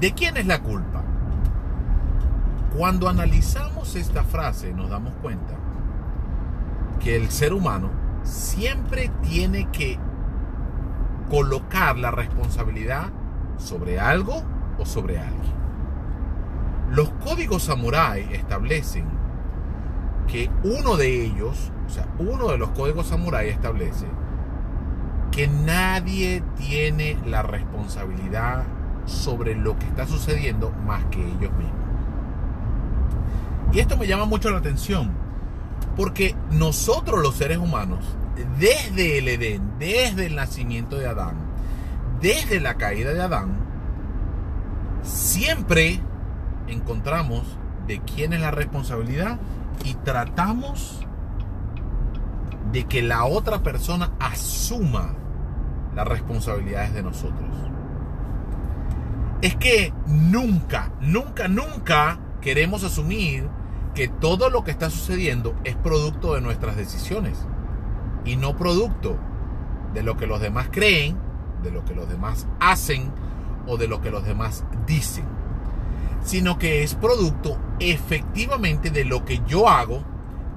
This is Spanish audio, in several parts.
¿De quién es la culpa? Cuando analizamos esta frase nos damos cuenta que el ser humano siempre tiene que colocar la responsabilidad sobre algo o sobre alguien. Los códigos samurái establecen que uno de ellos, o sea, uno de los códigos samurái establece que nadie tiene la responsabilidad sobre lo que está sucediendo más que ellos mismos. Y esto me llama mucho la atención, porque nosotros los seres humanos, desde el Edén, desde el nacimiento de Adán, desde la caída de Adán, siempre encontramos de quién es la responsabilidad y tratamos de que la otra persona asuma las responsabilidades de nosotros. Es que nunca, nunca, nunca queremos asumir que todo lo que está sucediendo es producto de nuestras decisiones y no producto de lo que los demás creen, de lo que los demás hacen o de lo que los demás dicen, sino que es producto efectivamente de lo que yo hago,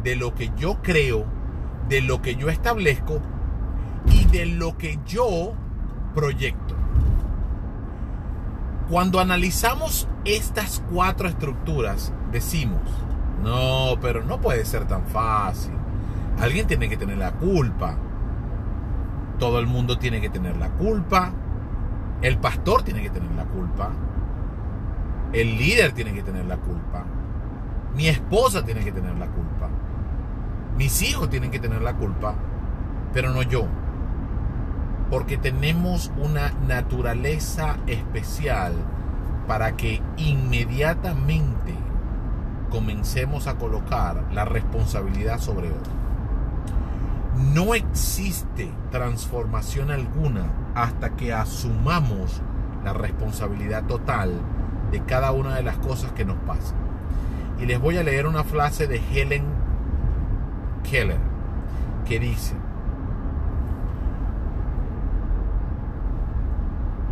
de lo que yo creo, de lo que yo establezco y de lo que yo proyecto. Cuando analizamos estas cuatro estructuras, decimos, no, pero no puede ser tan fácil. Alguien tiene que tener la culpa. Todo el mundo tiene que tener la culpa. El pastor tiene que tener la culpa. El líder tiene que tener la culpa. Mi esposa tiene que tener la culpa. Mis hijos tienen que tener la culpa, pero no yo. Porque tenemos una naturaleza especial para que inmediatamente comencemos a colocar la responsabilidad sobre otro. No existe transformación alguna hasta que asumamos la responsabilidad total de cada una de las cosas que nos pasan. Y les voy a leer una frase de Helen Keller que dice,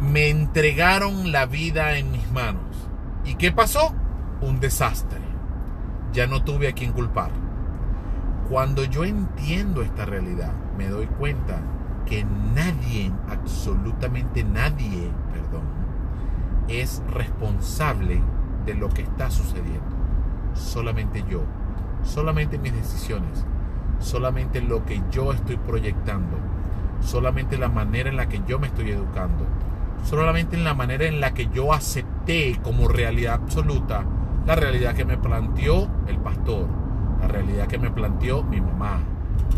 me entregaron la vida en mis manos. ¿Y qué pasó? Un desastre. Ya no tuve a quien culpar. Cuando yo entiendo esta realidad, me doy cuenta que nadie, absolutamente nadie, perdón, es responsable de lo que está sucediendo. Solamente yo, solamente mis decisiones, solamente lo que yo estoy proyectando, solamente la manera en la que yo me estoy educando, solamente en la manera en la que yo acepté como realidad absoluta la realidad que me planteó el pastor, la realidad que me planteó mi mamá,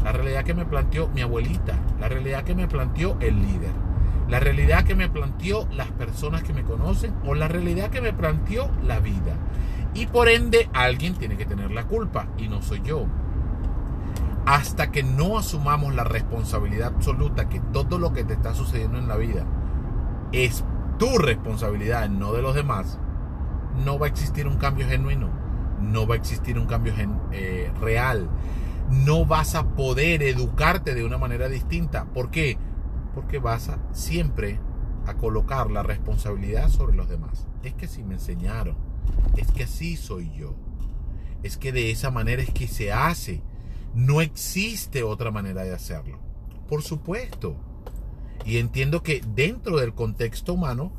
la realidad que me planteó mi abuelita, la realidad que me planteó el líder, la realidad que me planteó las personas que me conocen o la realidad que me planteó la vida. Y por ende alguien tiene que tener la culpa y no soy yo. Hasta que no asumamos la responsabilidad absoluta que todo lo que te está sucediendo en la vida es tu responsabilidad, no de los demás, no va a existir un cambio genuino, no va a existir un cambio eh, real, no vas a poder educarte de una manera distinta. ¿Por qué? Porque vas a siempre a colocar la responsabilidad sobre los demás. Es que así me enseñaron, es que así soy yo, es que de esa manera es que se hace. No existe otra manera de hacerlo. Por supuesto. Y entiendo que dentro del contexto humano,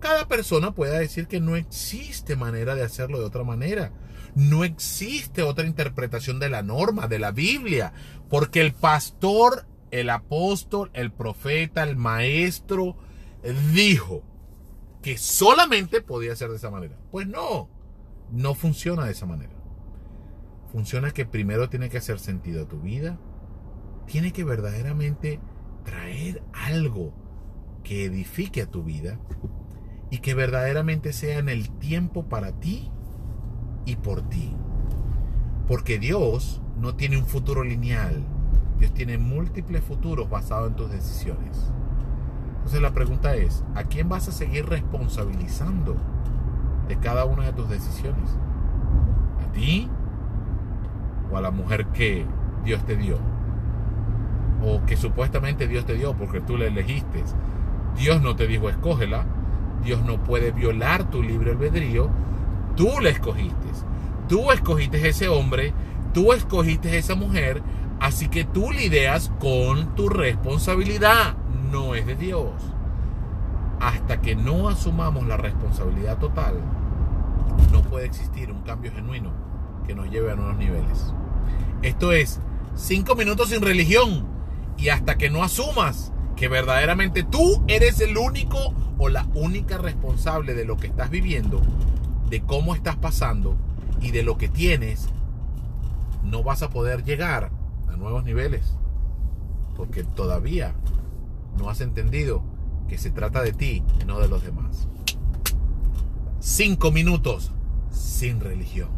cada persona pueda decir que no existe manera de hacerlo de otra manera. No existe otra interpretación de la norma, de la Biblia, porque el pastor, el apóstol, el profeta, el maestro dijo que solamente podía ser de esa manera. Pues no, no funciona de esa manera. Funciona que primero tiene que hacer sentido a tu vida, tiene que verdaderamente traer algo que edifique a tu vida y que verdaderamente sea en el tiempo para ti y por ti. Porque Dios no tiene un futuro lineal. Dios tiene múltiples futuros basados en tus decisiones. Entonces la pregunta es, ¿a quién vas a seguir responsabilizando de cada una de tus decisiones? ¿A ti? ¿O a la mujer que Dios te dio? ¿O que supuestamente Dios te dio porque tú la elegiste? Dios no te dijo escógela, Dios no puede violar tu libre albedrío. Tú le escogiste. Tú escogiste ese hombre, tú escogiste esa mujer, así que tú lidias con tu responsabilidad, no es de Dios. Hasta que no asumamos la responsabilidad total, no puede existir un cambio genuino que nos lleve a nuevos niveles. Esto es cinco minutos sin religión y hasta que no asumas que verdaderamente tú eres el único o la única responsable de lo que estás viviendo, de cómo estás pasando y de lo que tienes, no vas a poder llegar a nuevos niveles. Porque todavía no has entendido que se trata de ti y no de los demás. Cinco minutos sin religión.